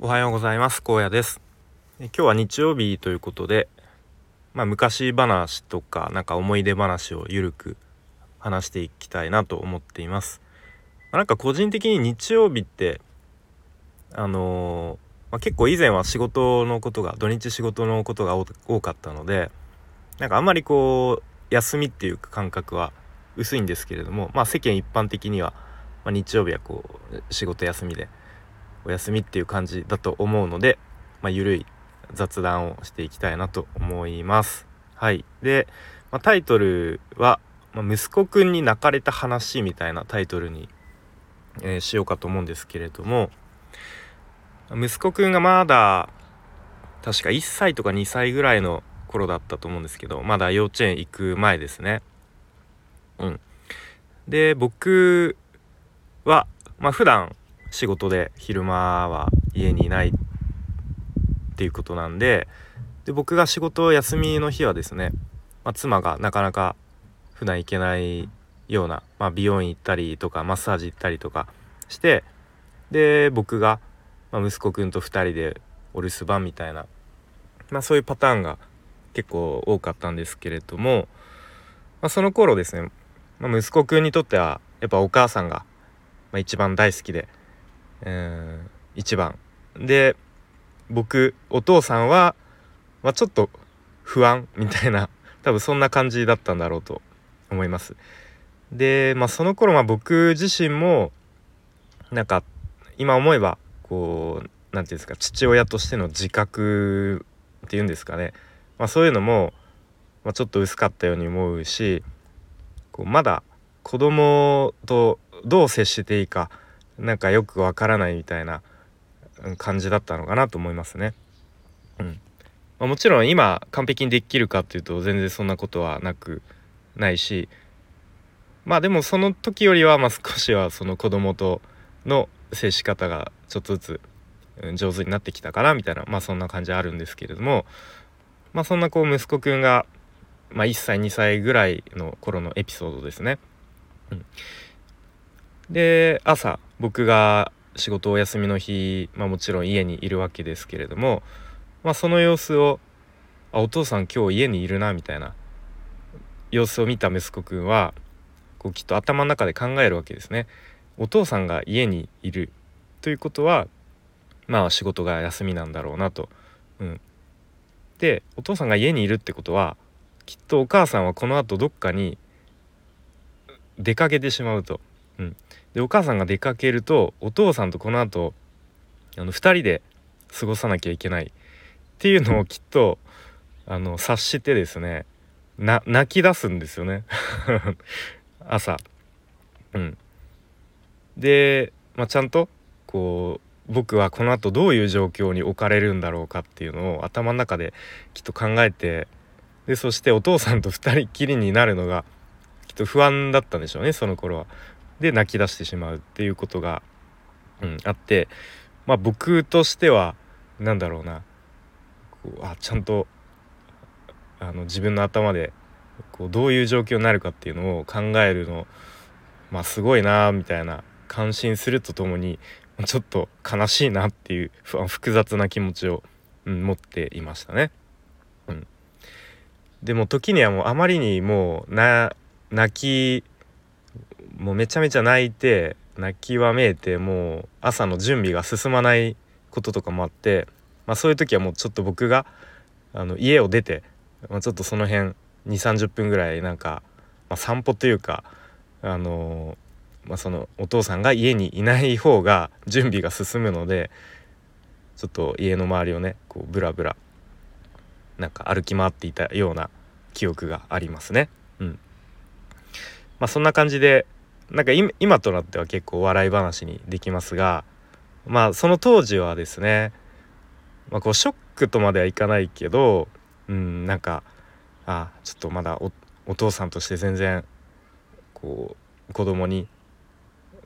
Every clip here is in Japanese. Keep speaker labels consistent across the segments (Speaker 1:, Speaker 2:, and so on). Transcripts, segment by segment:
Speaker 1: おはようございます。高野です。今日は日曜日ということでまあ昔話とかなんか思い出話をゆるく話していきたいなと思っています、まあ、なんか個人的に日曜日ってあのー、まあ、結構以前は仕事のことが土日仕事のことが多かったのでなんかあんまりこう休みっていう感覚は薄いんですけれどもまあ世間一般的には、まあ、日曜日はこう仕事休みでお休みっていう感じだと思うので、まあ、ゆるい雑談をしていきたいなと思います。はい。で、まあ、タイトルは、まあ、息子くんに泣かれた話みたいなタイトルに、えー、しようかと思うんですけれども、息子くんがまだ、確か1歳とか2歳ぐらいの頃だったと思うんですけど、まだ幼稚園行く前ですね。うん。で、僕は、まあ普段仕事で昼間は家にいないっていうことなんでで僕が仕事休みの日はですね、まあ、妻がなかなか普段行けないような、まあ、美容院行ったりとかマッサージ行ったりとかしてで僕が、まあ、息子くんと2人でお留守番みたいな、まあ、そういうパターンが結構多かったんですけれども、まあ、その頃ですね、まあ、息子くんにとってはやっぱお母さんが、まあ、一番大好きでえー、1番で僕お父さんは、まあ、ちょっと不安みたいな 多分そんな感じだったんだろうと思います。で、まあ、その頃まあ僕自身もなんか今思えばこう何て言うんですか父親としての自覚っていうんですかね、まあ、そういうのも、まあ、ちょっと薄かったように思うしこうまだ子供とどう接していいかなんかよくわからないみたいな感じだったのかなと思いますね。うんまあ、もちろん今完璧にできるかっていうと全然そんなことはなくないしまあでもその時よりはま少しはその子供との接し方がちょっとずつ上手になってきたかなみたいなまあそんな感じあるんですけれどもまあそんなこう息子くんが、まあ、1歳2歳ぐらいの頃のエピソードですね。うん、で朝僕が仕事お休みの日、まあ、もちろん家にいるわけですけれども、まあ、その様子を「あお父さん今日家にいるな」みたいな様子を見た息子くんはこうきっと頭の中で考えるわけですね。お父さんが家にいるということはまあ仕事が休みなんだろうなと。うん、でお父さんが家にいるってことはきっとお母さんはこのあとどっかに出かけてしまうと。うん、でお母さんが出かけるとお父さんとこの後あの2人で過ごさなきゃいけないっていうのをきっとあの察してですねな泣き出すんですよね 朝。うん、で、まあ、ちゃんとこう僕はこのあとどういう状況に置かれるんだろうかっていうのを頭の中できっと考えてでそしてお父さんと2人きりになるのがきっと不安だったんでしょうねその頃は。で泣き出してしまうっていうことが、うん、あってまあ僕としては何だろうなこうあちゃんとあの自分の頭でこうどういう状況になるかっていうのを考えるのまあすごいなみたいな感心するとともにちょっと悲しいなっていう複雑な気持ちを、うん、持っていましたね。うん、でも時にはもうあまりにもうな泣きもうめちゃめちゃ泣いて泣きわめいてもう朝の準備が進まないこととかもあって、まあ、そういう時はもうちょっと僕があの家を出て、まあ、ちょっとその辺2 3 0分ぐらいなんか、まあ、散歩というかあの、まあ、そのお父さんが家にいない方が準備が進むのでちょっと家の周りをねこうブラブラなんか歩き回っていたような記憶がありますね。うんまあ、そんな感じでなんか今となっては結構笑い話にできますがまあその当時はですね、まあ、こうショックとまではいかないけどうんなんかあちょっとまだおお父さんとして全然こう子供に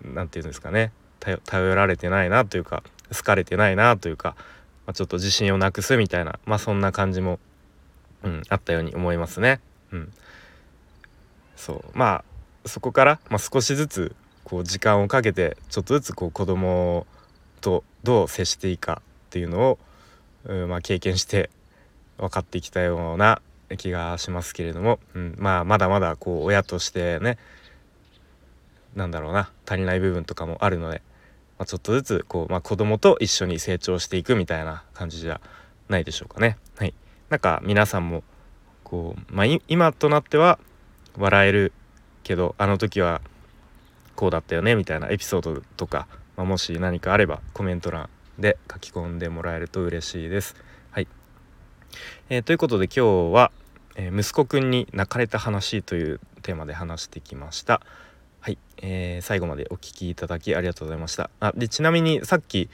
Speaker 1: 何て言うんですかね頼られてないなというか好かれてないなというか、まあ、ちょっと自信をなくすみたいなまあそんな感じも、うん、あったように思いますね。うん、そうまあそこから、まあ、少しずつこう時間をかけてちょっとずつこう子供とどう接していいかっていうのを、うんまあ、経験して分かってきたような気がしますけれども、うん、まあまだまだこう親としてねなんだろうな足りない部分とかもあるので、まあ、ちょっとずつこう、まあ、子供と一緒に成長していくみたいな感じじゃないでしょうかね。はい、なんか皆さんもこう、まあ、今となっては笑えるけどあの時はこうだったよねみたいなエピソードとか、まあ、もし何かあればコメント欄で書き込んでもらえると嬉しいです。はい、えー、ということで今日は、えー、息子くんに泣かれた話」というテーマで話してきました。はい、えー、最後までお聴きいただきありがとうございました。あでちなみにさっき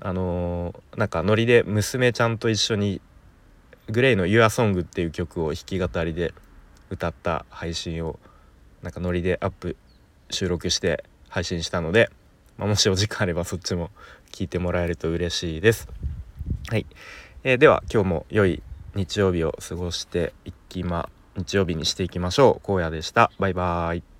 Speaker 1: あのー、なんかノリで娘ちゃんと一緒にグレイの「YourSong」っていう曲を弾き語りで歌った配信をなんかノリでアップ収録して配信したので、まあ、もしお時間あればそっちも聞いてもらえると嬉しいです。はい、えー、では今日も良い日曜日を過ごしていきま日曜日にしていきましょう。荒野でした。バイバーイ。